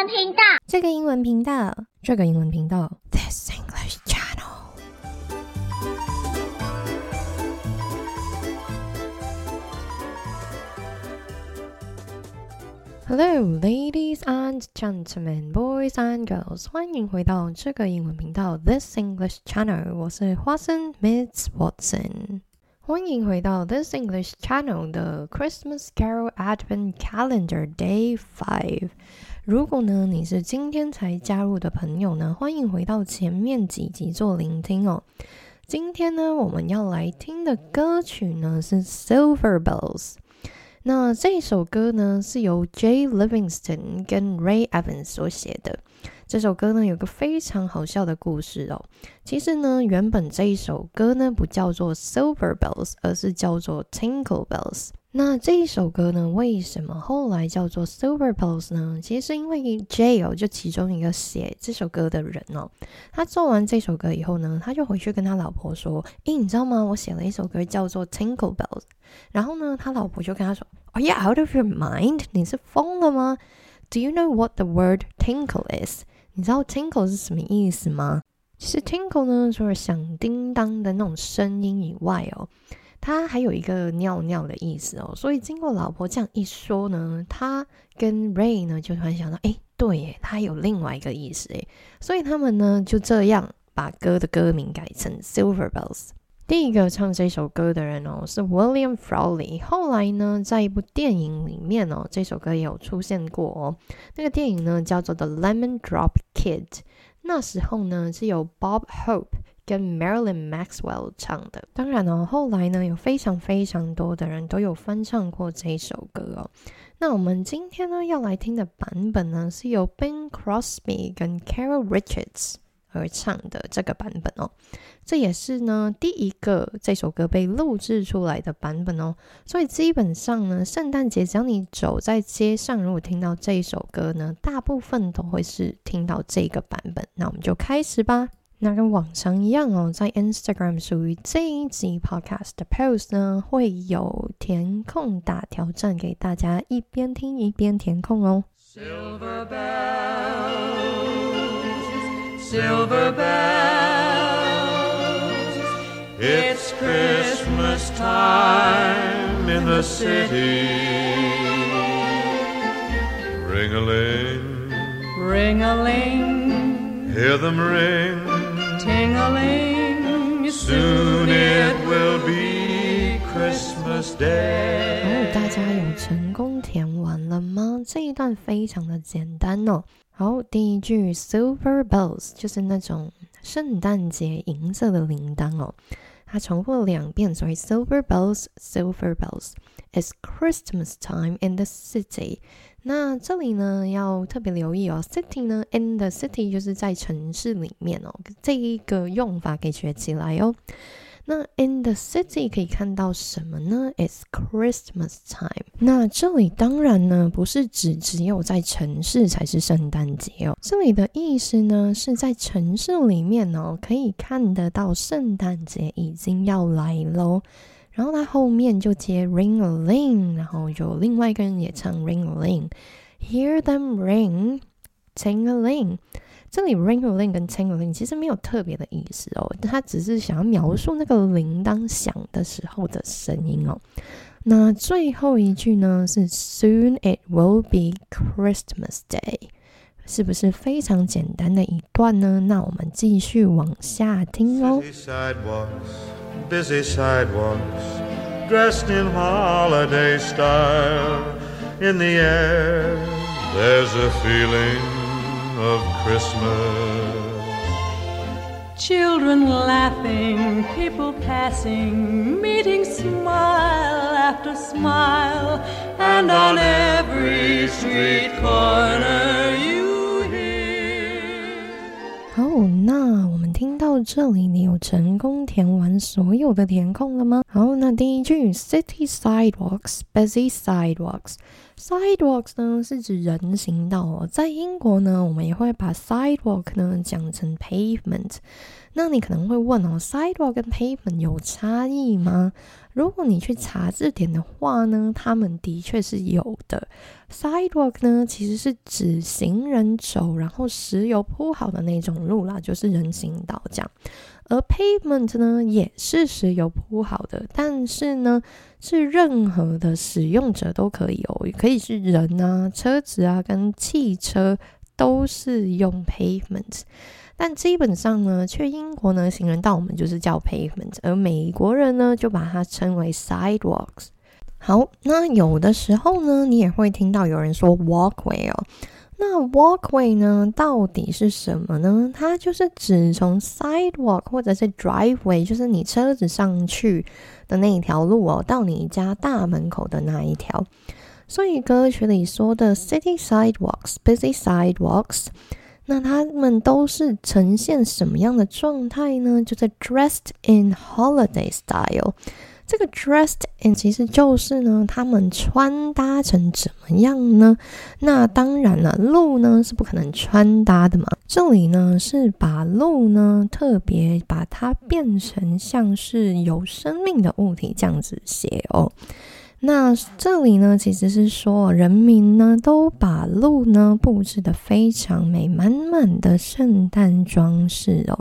文频道，这个英文频道，这个英文频道，This English Channel。Hello, ladies and gentlemen, boys and girls，欢迎回到这个英文频道，This English Channel。我是花生 Miss Watson。欢迎回到 This English Channel 的 Christmas Carol Advent Calendar Day Five。 如果呢你是今天才加入的朋友呢，欢迎回到前面几集做聆听哦。今天呢我们要来听的歌曲呢是 Silver Bells。那这首歌呢是由 Jay Livingston 跟 Ray Evans 所写的。这首歌呢有个非常好笑的故事哦。其实呢，原本这一首歌呢不叫做 Silver Bells，而是叫做 Tinkle Bells。那这一首歌呢，为什么后来叫做 Silver Bells 呢？其实是因为 Jill，就其中一个写这首歌的人哦，他做完这首歌以后呢，他就回去跟他老婆说：“诶，你知道吗？我写了一首歌叫做 Tinkle Bells。”然后呢，他老婆就跟他说：“Are you out of your mind？你是疯了吗？Do you know what the word tinkle is？你知道 tinkle 是什么意思吗？其实 tinkle 呢，除了响叮当的那种声音以外哦。”它还有一个尿尿的意思哦，所以经过老婆这样一说呢，他跟 Ray 呢就突然想到，哎，对耶，它有另外一个意思哎，所以他们呢就这样把歌的歌名改成 Silver Bells。第一个唱这首歌的人哦是 William Fraley，后来呢在一部电影里面哦这首歌也有出现过哦，那个电影呢叫做 The Lemon Drop Kid，那时候呢是由 Bob Hope。跟 Marilyn Maxwell 唱的，当然哦，后来呢有非常非常多的人都有翻唱过这一首歌哦。那我们今天呢要来听的版本呢是由 Ben Crosby 跟 Carol Richards 而唱的这个版本哦。这也是呢第一个这首歌被录制出来的版本哦。所以基本上呢，圣诞节只要你走在街上，如果听到这首歌呢，大部分都会是听到这个版本。那我们就开始吧。那跟往常一样哦，在 Instagram 属于这一集 Podcast 的 post 呢，会有填空大挑战给大家，一边听一边填空哦。Silver bells, silver bells, it's Christmas time in the city. Ring a ling, ring a ling, hear them ring. Ting-a-ling, soon it will be Christmas Day。哦，大家有成功填完了吗？这一段非常的简单哦。好，第一句 Silver bells 就是那种圣诞节银色的铃铛哦。它重复了两遍，所以 Silver bells, Silver bells, it's Christmas time in the city。那这里呢，要特别留意哦，city 呢，in the city 就是在城市里面哦，这一个用法可以学起来哦。那 in the city 可以看到什么呢？It's Christmas time。那这里当然呢，不是指只有在城市才是圣诞节哦，这里的意思呢，是在城市里面哦，可以看得到圣诞节已经要来喽。然后他后面就接 ring a ling，然后有另外一个人也唱 ring a ling，hear them ring，ting a ling。这里 ring a ling 跟 ting a ling 其实没有特别的意思哦，他只是想要描述那个铃铛响的时候的声音哦。那最后一句呢是 soon it will be Christmas day，是不是非常简单的一段呢？那我们继续往下听哦。busy sidewalks, dressed in holiday style. In the air, there's a feeling of Christmas. Children laughing, people passing, meeting smile after smile, and on every street corner you hear. Oh, no. 听到这里，你有成功填完所有的填空了吗？好，那第一句，City sidewalks，busy sidewalks。Sidewalks 呢是指人行道哦，在英国呢，我们也会把 sidewalk 呢讲成 pavement。那你可能会问哦，sidewalk 跟 pavement 有差异吗？如果你去查字典的话呢，他们的确是有的。Sidewalk 呢其实是指行人走，然后石油铺好的那种路啦，就是人行道这样。而 pavement 呢也是石油铺好的，但是呢是任何的使用者都可以哦，可以是人啊、车子啊跟汽车都是用 pavement，但基本上呢，去英国呢行人道我们就是叫 pavement，而美国人呢就把它称为 sidewalks。好，那有的时候呢，你也会听到有人说 walkway 哦。那 walkway 呢，到底是什么呢？它就是指从 sidewalk 或者是 driveway，就是你车子上去的那一条路哦，到你家大门口的那一条。所以歌曲里说的 city sidewalks、busy sidewalks，那他们都是呈现什么样的状态呢？就是 dressed in holiday style。这个 dressed in 其实就是呢，他们穿搭成怎么样呢？那当然了，鹿呢是不可能穿搭的嘛。这里呢是把鹿呢特别把它变成像是有生命的物体这样子写哦。那这里呢其实是说人民呢都把路呢布置的非常美，满满的圣诞装饰哦。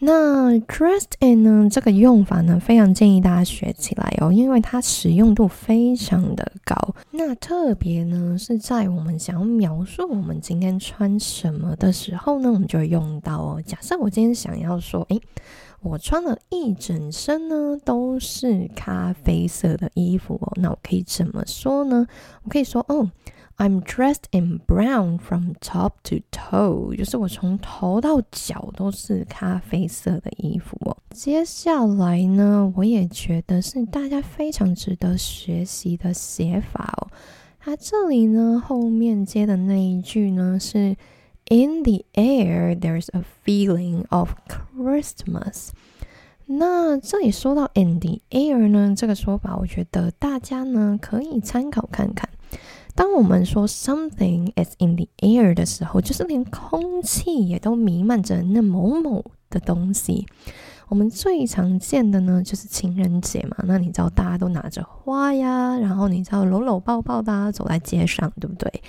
那 dressed in 呢？这个用法呢，非常建议大家学起来哦，因为它使用度非常的高。那特别呢，是在我们想要描述我们今天穿什么的时候呢，我们就会用到哦。假设我今天想要说，诶，我穿了一整身呢都是咖啡色的衣服哦，那我可以怎么说呢？我可以说，哦。I'm dressed in brown from top to toe，就是我从头到脚都是咖啡色的衣服哦。接下来呢，我也觉得是大家非常值得学习的写法哦。它这里呢后面接的那一句呢是 In the air there's a feeling of Christmas。那这里说到 in the air 呢，这个说法我觉得大家呢可以参考看看。当我们说 something is in the air 的时候，就是连空气也都弥漫着那某某的东西。我们最常见的呢，就是情人节嘛。那你知道大家都拿着花呀，然后你知道搂搂抱抱的走在街上，对不对？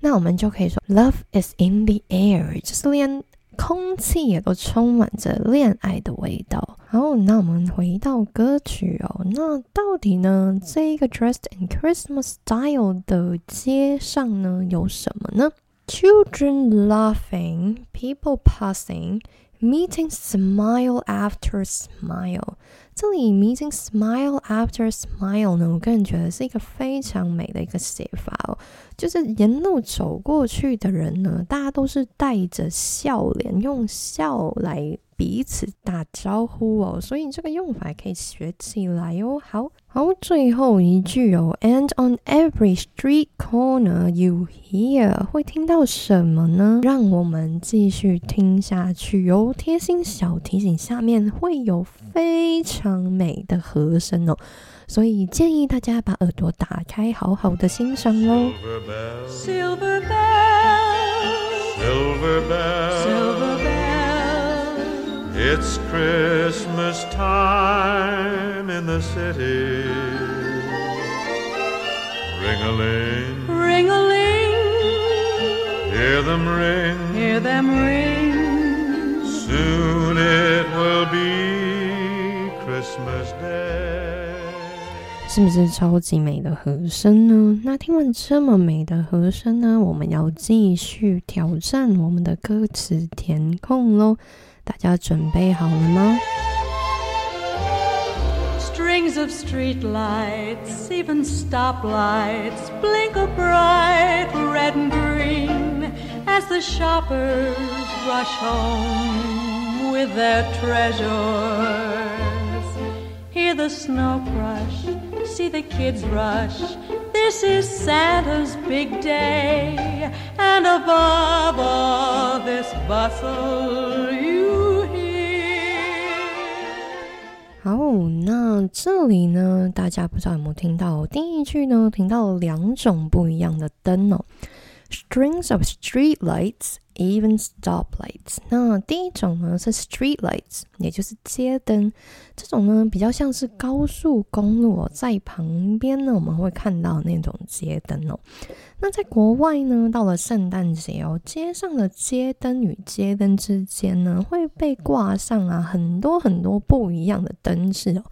那我们就可以说 love is in the air，就是连。空气也都充满着恋爱的味道。好，那我们回到歌曲哦。那到底呢，这一个 Dressed in Christmas Style 的街上呢有什么呢？Children laughing, people passing, meeting smile after smile。这里 meeting smile after smile 呢，我个人觉得是一个非常美的一个写法哦。就是沿路走过去的人呢，大家都是带着笑脸，用笑来。彼此打招呼哦，所以这个用法可以学起来哦。好好，最后一句哦，And on every street corner you hear，会听到什么呢？让我们继续听下去哦。贴心小提醒，下面会有非常美的和声哦，所以建议大家把耳朵打开，好好的欣赏哦。Silver bell, silver bell, silver bell. It's Christmas time in the city. Ring a ling, ring a ling. Hear them ring, hear them ring. Soon it will be Christmas Day. 是不是超级美的和声呢？那听完这么美的和声呢，我们要继续挑战我们的歌词填空喽。大家准备好了吗？Strings of street lights, even stoplights, blink a bright red and green as the shoppers rush home with their treasures. Hear the snow crush, see the kids rush. This is Santa's big day, and above all this bustle, you hear. 好，那这里呢，大家不知道有没有听到第一句呢？听到两种不一样的灯哦，strings of street lights。Even stoplights，那第一种呢是 street lights，也就是街灯。这种呢比较像是高速公路哦在旁边呢，我们会看到那种街灯哦。那在国外呢，到了圣诞节哦，街上的街灯与街灯之间呢会被挂上啊很多很多不一样的灯饰哦。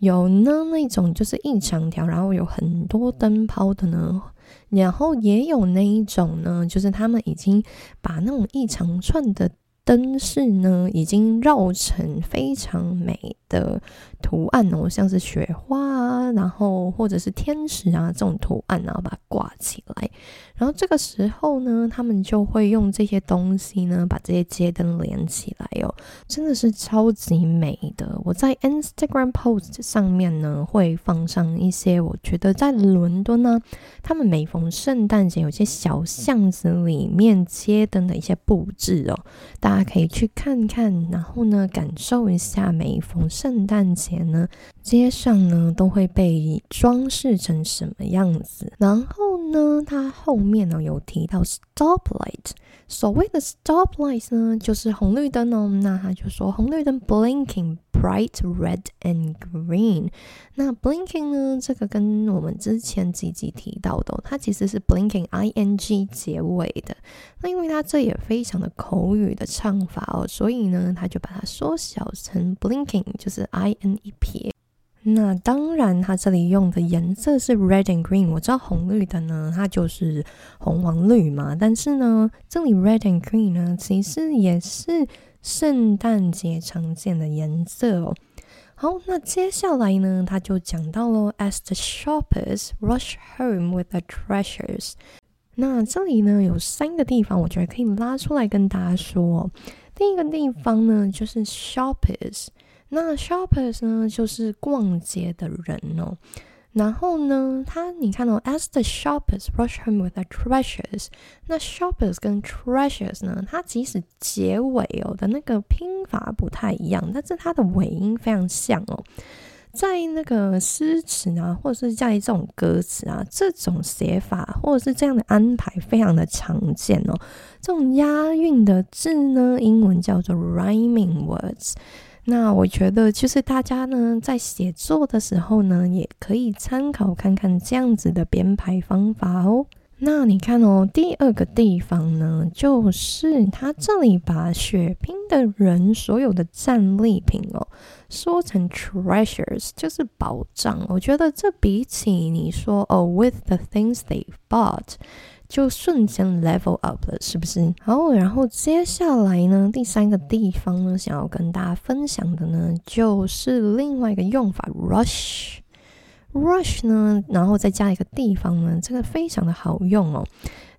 有呢那种就是一长条，然后有很多灯泡的呢。然后也有那一种呢，就是他们已经把那种一长串的。灯饰呢，已经绕成非常美的图案哦，像是雪花啊，然后或者是天使啊这种图案，然后把它挂起来。然后这个时候呢，他们就会用这些东西呢，把这些街灯连起来哦，真的是超级美的。我在 Instagram post 上面呢，会放上一些我觉得在伦敦呢，他们每逢圣诞节有些小巷子里面街灯的一些布置哦，大。家可以去看看，然后呢，感受一下每逢圣诞节呢，街上呢都会被装饰成什么样子。然后呢，它后面呢有提到 stoplight，所谓的 stoplight 呢就是红绿灯哦。那他就说红绿灯 blinking。Bright red and green，那 blinking 呢？这个跟我们之前几集提到的，它其实是 blinking i n g 结尾的。那因为它这也非常的口语的唱法哦，所以呢，他就把它缩小成 blinking，就是 i n 一撇。那当然，它这里用的颜色是 red and green。我知道红绿的呢，它就是红黄绿嘛。但是呢，这里 red and green 呢，其实也是。圣诞节常见的颜色哦。好，那接下来呢，他就讲到了 As the shoppers rush home with the treasures。那这里呢有三个地方，我觉得可以拉出来跟大家说。第一个地方呢就是 shoppers，那 shoppers 呢就是逛街的人哦。然后呢，他你看到，as the shoppers rush home with their treasures，那 shoppers 跟 treasures 呢，它即使结尾哦的那个拼法不太一样，但是它的尾音非常像哦。在那个诗词啊，或者是在这种歌词啊，这种写法或者是这样的安排非常的常见哦。这种押韵的字呢，英文叫做 rhyming words。那我觉得，就是大家呢在写作的时候呢，也可以参考看看这样子的编排方法哦。那你看哦，第二个地方呢，就是他这里把血拼的人所有的战利品哦，说成 treasures，就是宝藏。我觉得这比起你说哦，with the things they bought。就瞬间 level up 了，是不是？好，然后接下来呢，第三个地方呢，想要跟大家分享的呢，就是另外一个用法，rush。rush 呢，然后再加一个地方呢，这个非常的好用哦。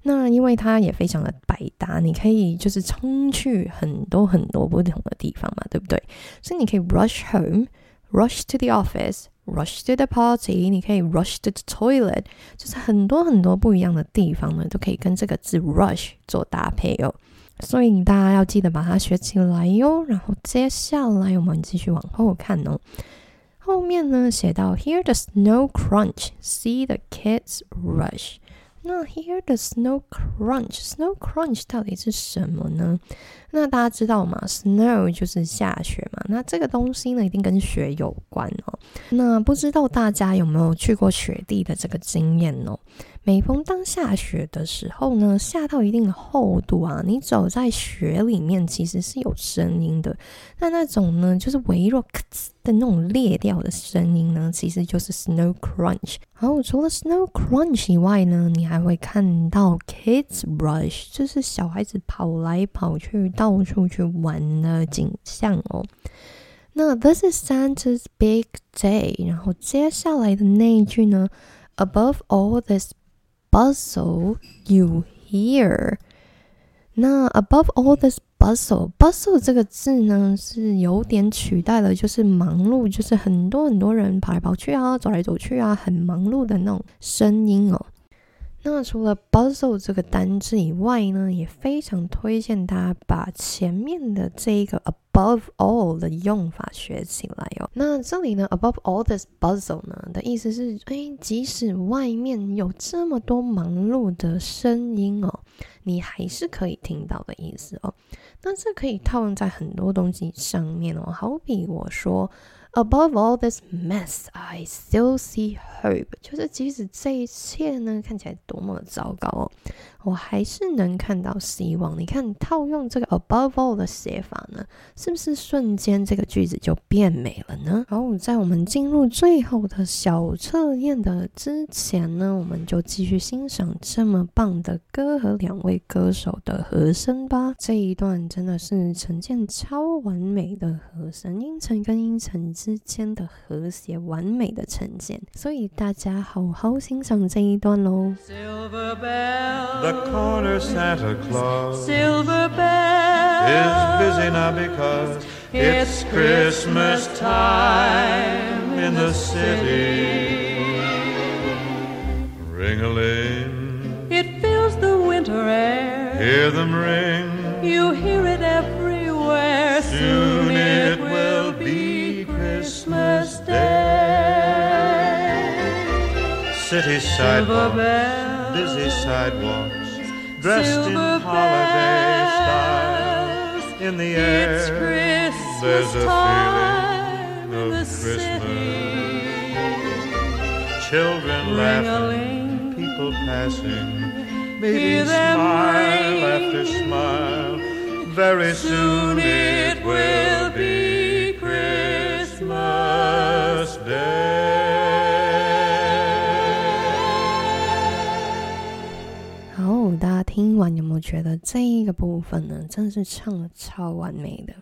那因为它也非常的百搭，你可以就是冲去很多很多不同的地方嘛，对不对？所以你可以 rush home Rush to the office。Rush to the party，你可以 rush to the toilet，就是很多很多不一样的地方呢，都可以跟这个字 rush 做搭配哦。所以大家要记得把它学起来哟。然后接下来我们继续往后看哦。后面呢写到 Hear the snow crunch，see the kids rush。那 Hear the snow crunch，snow crunch 到底是什么呢？那大家知道吗？Snow 就是下雪嘛，那这个东西呢，一定跟雪有关哦。那不知道大家有没有去过雪地的这个经验哦？每逢当下雪的时候呢，下到一定的厚度啊，你走在雪里面其实是有声音的。那那种呢，就是微弱咔呲的那种裂掉的声音呢，其实就是 snow crunch。好，除了 snow crunch 以外呢，你还会看到 kids rush，就是小孩子跑来跑去、到处去玩的景象哦。那 this is Santa's big day，然后接下来的那一句呢，above all this。Bustle you hear。那 above all this bustle，bustle 这个字呢是有点取代了，就是忙碌，就是很多很多人跑来跑去啊，走来走去啊，很忙碌的那种声音哦。那除了 bustle 这个单字以外呢，也非常推荐大家把前面的这一个 above all 的用法学起来哦。那这里呢，above all this bustle 呢的意思是，哎，即使外面有这么多忙碌的声音哦，你还是可以听到的意思哦。那这可以套用在很多东西上面哦，好比我说。Above all this mess, I still see hope。就是即使这一切呢看起来多么的糟糕哦，我还是能看到希望。你看，套用这个 above all 的写法呢，是不是瞬间这个句子就变美了呢？然后在我们进入最后的小测验的之前呢，我们就继续欣赏这么棒的歌和两位歌手的和声吧。这一段真的是呈现超完美的和声，音程跟音程。之间的和谐完美的呈现，所以大家好好欣赏这一段喽。Silver bell, the corner Santa Claus. Silver bell is busy now because it's Christmas time in the city. Ring a ling, it fills the winter air. Hear them ring, you hear it everywhere. Soon it will be. Christmas Day. City sidewalks, busy sidewalks, dressed Silver in holiday style. In the air, there's a feeling of Christmas. Children laughing, people passing, babies smile after smile. Very soon it will 有没有觉得这一个部分呢，真的是唱的超完美的？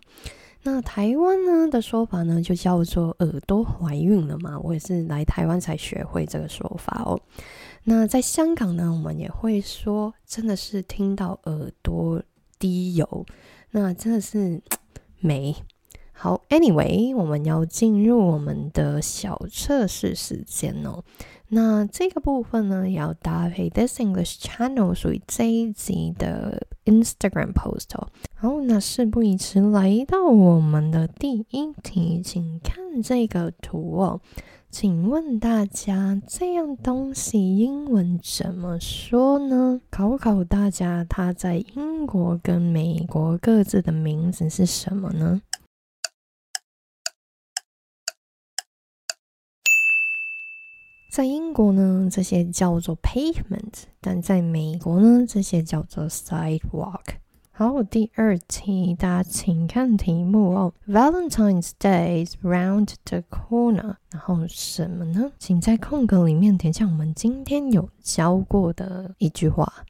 那台湾呢的说法呢，就叫做耳朵怀孕了嘛。我也是来台湾才学会这个说法哦。那在香港呢，我们也会说，真的是听到耳朵滴油，那真的是 美。好，Anyway，我们要进入我们的小测试时间哦。那这个部分呢，要搭配 This English Channel 属于这一集的 Instagram post 哦。好，那事不宜迟，来到我们的第一题，请看这个图哦。请问大家，这样东西英文怎么说呢？考考大家，它在英国跟美国各自的名字是什么呢？在英国呢，这些叫做 pavement，但在美国呢，这些叫做 sidewalk。好，第二题，大家请看题目哦。Valentine's Day is round the corner。然后什么呢？请在空格里面填上我们今天有教过的一句话。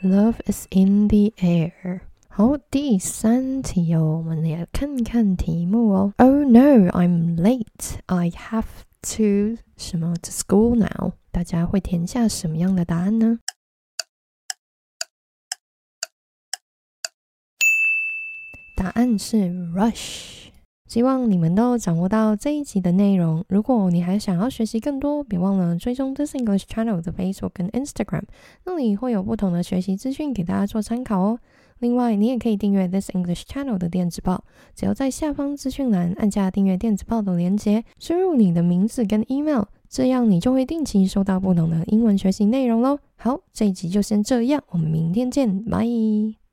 Love is in the air。好，第三题哦，我们来看看题目哦。Oh no, I'm late. I have to 什么 to school now？大家会填下什么样的答案呢？答案是 rush。希望你们都掌握到这一集的内容。如果你还想要学习更多，别忘了追踪 This English Channel 的 Facebook 跟 Instagram，那里会有不同的学习资讯给大家做参考哦。另外，你也可以订阅 This English Channel 的电子报，只要在下方资讯栏按下订阅电子报的链接，输入你的名字跟 email，这样你就会定期收到不同的英文学习内容喽。好，这一集就先这样，我们明天见，拜。